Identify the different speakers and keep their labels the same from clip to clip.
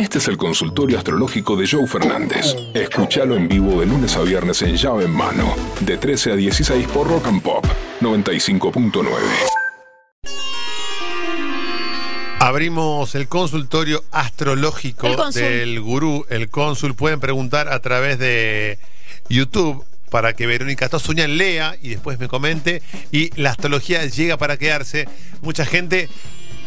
Speaker 1: Este es el consultorio astrológico de Joe Fernández. Escúchalo en vivo de lunes a viernes en llave en mano, de 13 a 16 por Rock and Pop 95.9.
Speaker 2: Abrimos el consultorio astrológico
Speaker 3: El
Speaker 2: del gurú, el cónsul. Pueden preguntar a través de YouTube para que Verónica Tosuña lea y después me comente. Y la astrología llega para quedarse. Mucha gente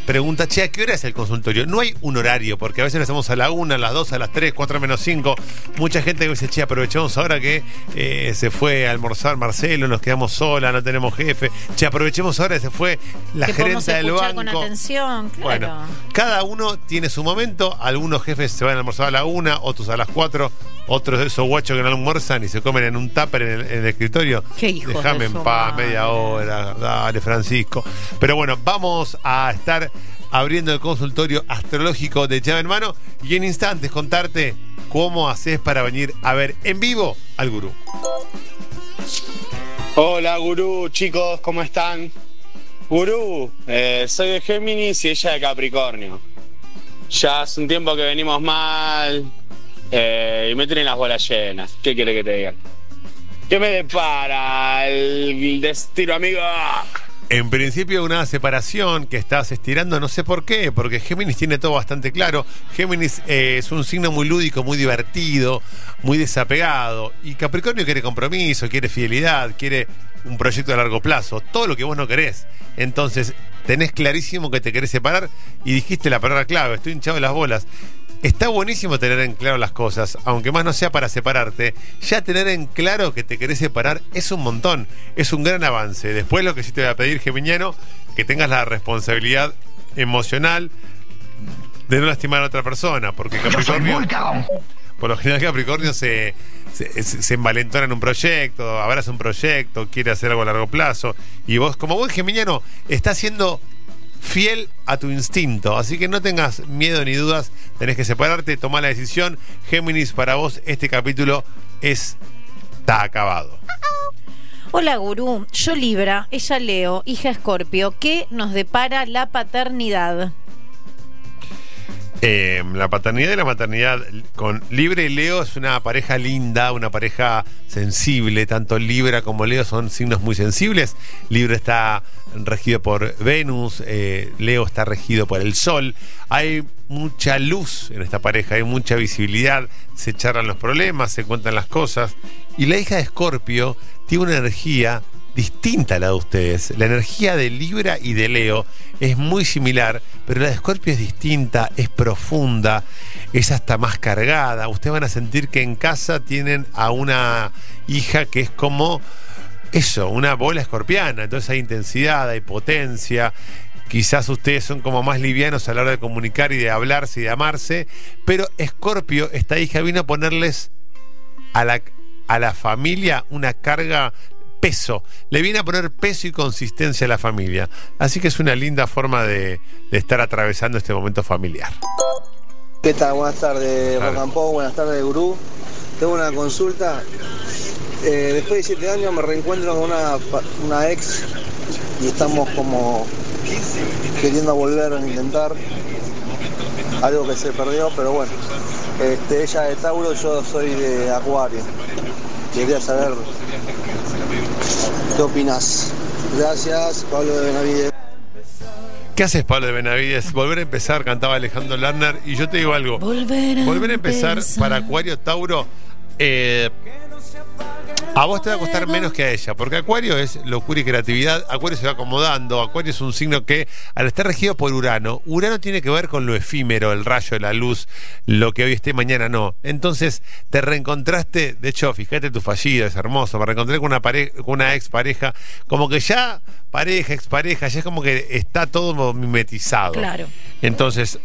Speaker 2: pregunta, che, ¿a qué hora es el consultorio? No hay un horario, porque a veces lo hacemos a la una, a las dos, a las tres, cuatro menos cinco. Mucha gente dice, che, aprovechemos ahora que eh, se fue a almorzar Marcelo, nos quedamos sola, no tenemos jefe. Che, aprovechemos ahora que se fue la
Speaker 3: que
Speaker 2: del banco.
Speaker 3: con atención, claro.
Speaker 2: Bueno, cada uno tiene su momento. Algunos jefes se van a almorzar a la una, otros a las cuatro, otros de esos guachos que no almuerzan y se comen en un tupper en el, en el escritorio.
Speaker 3: Qué hijos
Speaker 2: Déjame
Speaker 3: de
Speaker 2: en paz,
Speaker 3: madre.
Speaker 2: media hora. Dale, Francisco. Pero bueno, vamos a estar abriendo el consultorio astrológico de llave en mano y en instantes contarte cómo haces para venir a ver en vivo al gurú.
Speaker 4: Hola gurú, chicos, ¿cómo están? Gurú, eh, soy de Géminis y ella de Capricornio. Ya hace un tiempo que venimos mal eh, y me tienen las bolas llenas. ¿Qué quiere que te diga? ¿Qué me depara el destino, amigo?
Speaker 2: En principio una separación que estás estirando, no sé por qué, porque Géminis tiene todo bastante claro. Géminis eh, es un signo muy lúdico, muy divertido, muy desapegado. Y Capricornio quiere compromiso, quiere fidelidad, quiere un proyecto a largo plazo, todo lo que vos no querés. Entonces, tenés clarísimo que te querés separar y dijiste la palabra clave, estoy hinchado de las bolas. Está buenísimo tener en claro las cosas, aunque más no sea para separarte. Ya tener en claro que te querés separar es un montón, es un gran avance. Después lo que sí te voy a pedir, Geminiano, que tengas la responsabilidad emocional de no lastimar a otra persona, porque Capricornio, por lo general Capricornio se, se, se envalentona en un proyecto, abraza un proyecto, quiere hacer algo a largo plazo, y vos, como buen geminiano, estás siendo fiel a tu instinto. Así que no tengas miedo ni dudas, tenés que separarte, tomar la decisión. Géminis, para vos este capítulo es está acabado.
Speaker 3: Hola, gurú. Yo Libra, ella Leo, hija Escorpio. ¿Qué nos depara la paternidad?
Speaker 2: Eh, la paternidad y la maternidad con Libre y Leo es una pareja linda, una pareja sensible. Tanto Libra como Leo son signos muy sensibles. Libra está regido por Venus, eh, Leo está regido por el Sol. Hay mucha luz en esta pareja, hay mucha visibilidad, se charlan los problemas, se cuentan las cosas. Y la hija de Escorpio tiene una energía distinta la de ustedes. La energía de Libra y de Leo es muy similar, pero la de Escorpio es distinta, es profunda, es hasta más cargada. Ustedes van a sentir que en casa tienen a una hija que es como eso, una bola escorpiana. Entonces hay intensidad, hay potencia. Quizás ustedes son como más livianos a la hora de comunicar y de hablarse y de amarse, pero Escorpio, esta hija, vino a ponerles a la, a la familia una carga peso, le viene a poner peso y consistencia a la familia. Así que es una linda forma de, de estar atravesando este momento familiar.
Speaker 5: ¿Qué tal? Buenas tardes, Pop, buenas tardes, Gurú. Tengo una consulta. Eh, después de siete años me reencuentro con una ex y estamos como queriendo volver a intentar algo que se perdió, pero bueno. Este, ella es de Tauro, yo soy de Acuario. Quería saber qué opinas. Gracias, Pablo de Benavides.
Speaker 2: ¿Qué haces, Pablo de Benavides? Volver a empezar, cantaba Alejandro Lerner. Y yo te digo algo.
Speaker 3: Volver a,
Speaker 2: Volver a empezar para Acuario Tauro. eh, a vos te va a costar menos que a ella, porque Acuario es locura y creatividad. Acuario se va acomodando. Acuario es un signo que, al estar regido por Urano, Urano tiene que ver con lo efímero, el rayo, la luz, lo que hoy esté, mañana no. Entonces, te reencontraste. De hecho, fíjate tu fallido, es hermoso. Me reencontré con una, pare- con una ex pareja, como que ya pareja, expareja, ya es como que está todo mimetizado.
Speaker 3: Claro.
Speaker 2: Entonces,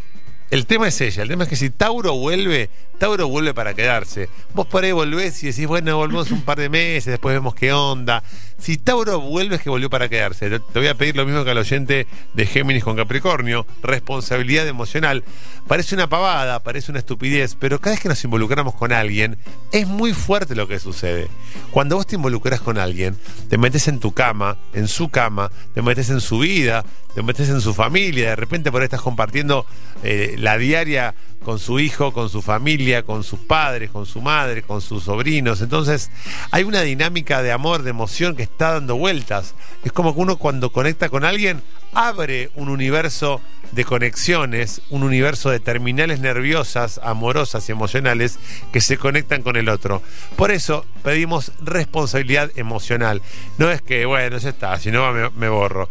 Speaker 2: el tema es ella. El tema es que si Tauro vuelve, Tauro vuelve para quedarse. Vos por ahí volvés y decís, bueno, volvemos un par de meses, después vemos qué onda. Si Tauro vuelve es que volvió para quedarse. Te voy a pedir lo mismo que al oyente de Géminis con Capricornio. Responsabilidad emocional. Parece una pavada, parece una estupidez, pero cada vez que nos involucramos con alguien, es muy fuerte lo que sucede. Cuando vos te involucras con alguien, te metes en tu cama, en su cama, te metes en su vida, te metes en su familia, de repente por ahí estás compartiendo eh, la diaria con su hijo, con su familia, con sus padres, con su madre, con sus sobrinos. Entonces hay una dinámica de amor, de emoción que está dando vueltas. Es como que uno cuando conecta con alguien abre un universo de conexiones, un universo de terminales nerviosas, amorosas y emocionales que se conectan con el otro. Por eso pedimos responsabilidad emocional. No es que, bueno, ya está, si no me, me borro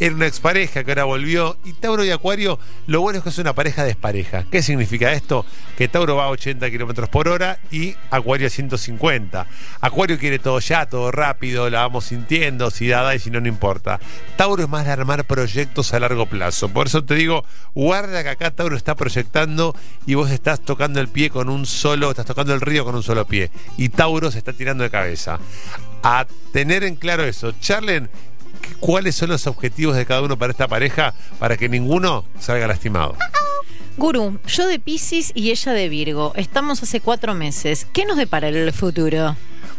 Speaker 2: era una expareja que ahora volvió. Y Tauro y Acuario, lo bueno es que es una pareja despareja. ¿Qué significa esto? Que Tauro va a 80 kilómetros por hora y Acuario a 150. Acuario quiere todo ya, todo rápido, la vamos sintiendo, si da, da y si no, no importa. Tauro es más de armar proyectos a largo plazo. Por eso te digo, guarda que acá Tauro está proyectando y vos estás tocando el pie con un solo, estás tocando el río con un solo pie. Y Tauro se está tirando de cabeza. A tener en claro eso. Charlen cuáles son los objetivos de cada uno para esta pareja para que ninguno salga lastimado.
Speaker 3: Gurú, yo de Pisces y ella de Virgo. Estamos hace cuatro meses. ¿Qué nos depara el futuro?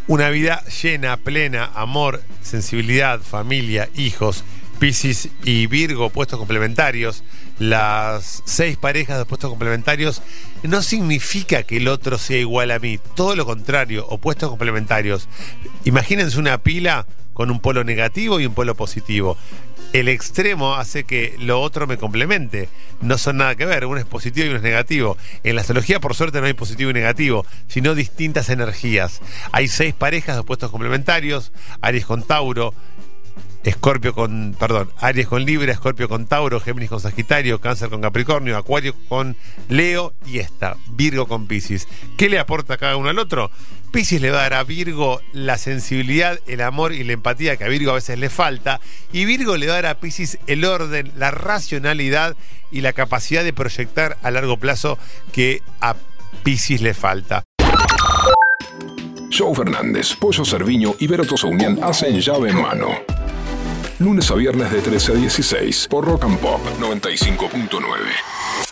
Speaker 2: Una vida llena, plena, amor, sensibilidad, familia, hijos. Pisces y Virgo, puestos complementarios. Las seis parejas de puestos complementarios no significa que el otro sea igual a mí. Todo lo contrario, opuestos complementarios. Imagínense una pila con un polo negativo y un polo positivo. El extremo hace que lo otro me complemente. No son nada que ver, uno es positivo y uno es negativo. En la astrología, por suerte, no hay positivo y negativo, sino distintas energías. Hay seis parejas de opuestos complementarios, Aries con Tauro, Escorpio con, perdón, Aries con Libra, Escorpio con Tauro, Géminis con Sagitario, Cáncer con Capricornio, Acuario con Leo y esta, Virgo con Piscis. ¿Qué le aporta cada uno al otro? Piscis le va a dar a Virgo la sensibilidad, el amor y la empatía que a Virgo a veces le falta. Y Virgo le va a dar a Piscis el orden, la racionalidad y la capacidad de proyectar a largo plazo que a Piscis le falta.
Speaker 1: Joe Fernández, Pollo Cerviño y Vero Unión hacen llave en mano. Lunes a viernes de 13 a 16 por Rock and Pop 95.9.